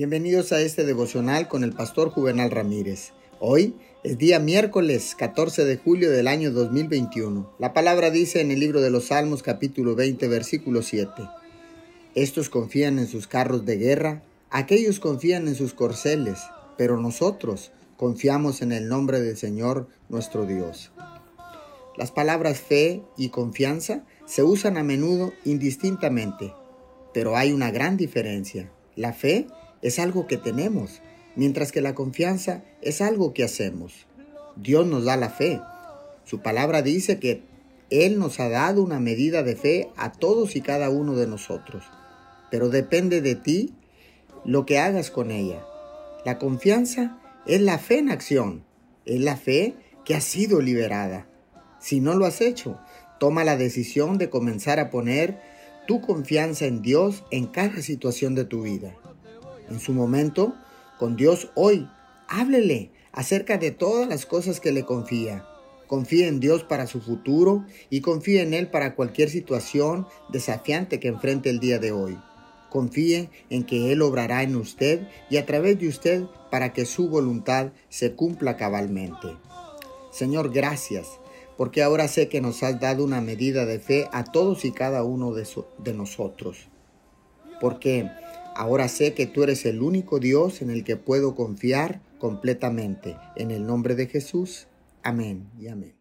Bienvenidos a este devocional con el pastor Juvenal Ramírez. Hoy es día miércoles 14 de julio del año 2021. La palabra dice en el libro de los Salmos capítulo 20 versículo 7. Estos confían en sus carros de guerra, aquellos confían en sus corceles, pero nosotros confiamos en el nombre del Señor nuestro Dios. Las palabras fe y confianza se usan a menudo indistintamente, pero hay una gran diferencia. La fe es algo que tenemos, mientras que la confianza es algo que hacemos. Dios nos da la fe. Su palabra dice que Él nos ha dado una medida de fe a todos y cada uno de nosotros, pero depende de ti lo que hagas con ella. La confianza es la fe en acción, es la fe que ha sido liberada. Si no lo has hecho, toma la decisión de comenzar a poner tu confianza en Dios en cada situación de tu vida en su momento con Dios hoy. Háblele acerca de todas las cosas que le confía. Confíe en Dios para su futuro y confíe en Él para cualquier situación desafiante que enfrente el día de hoy. Confíe en que Él obrará en usted y a través de usted para que su voluntad se cumpla cabalmente. Señor, gracias, porque ahora sé que nos has dado una medida de fe a todos y cada uno de, de nosotros. Porque Ahora sé que tú eres el único Dios en el que puedo confiar completamente. En el nombre de Jesús. Amén y amén.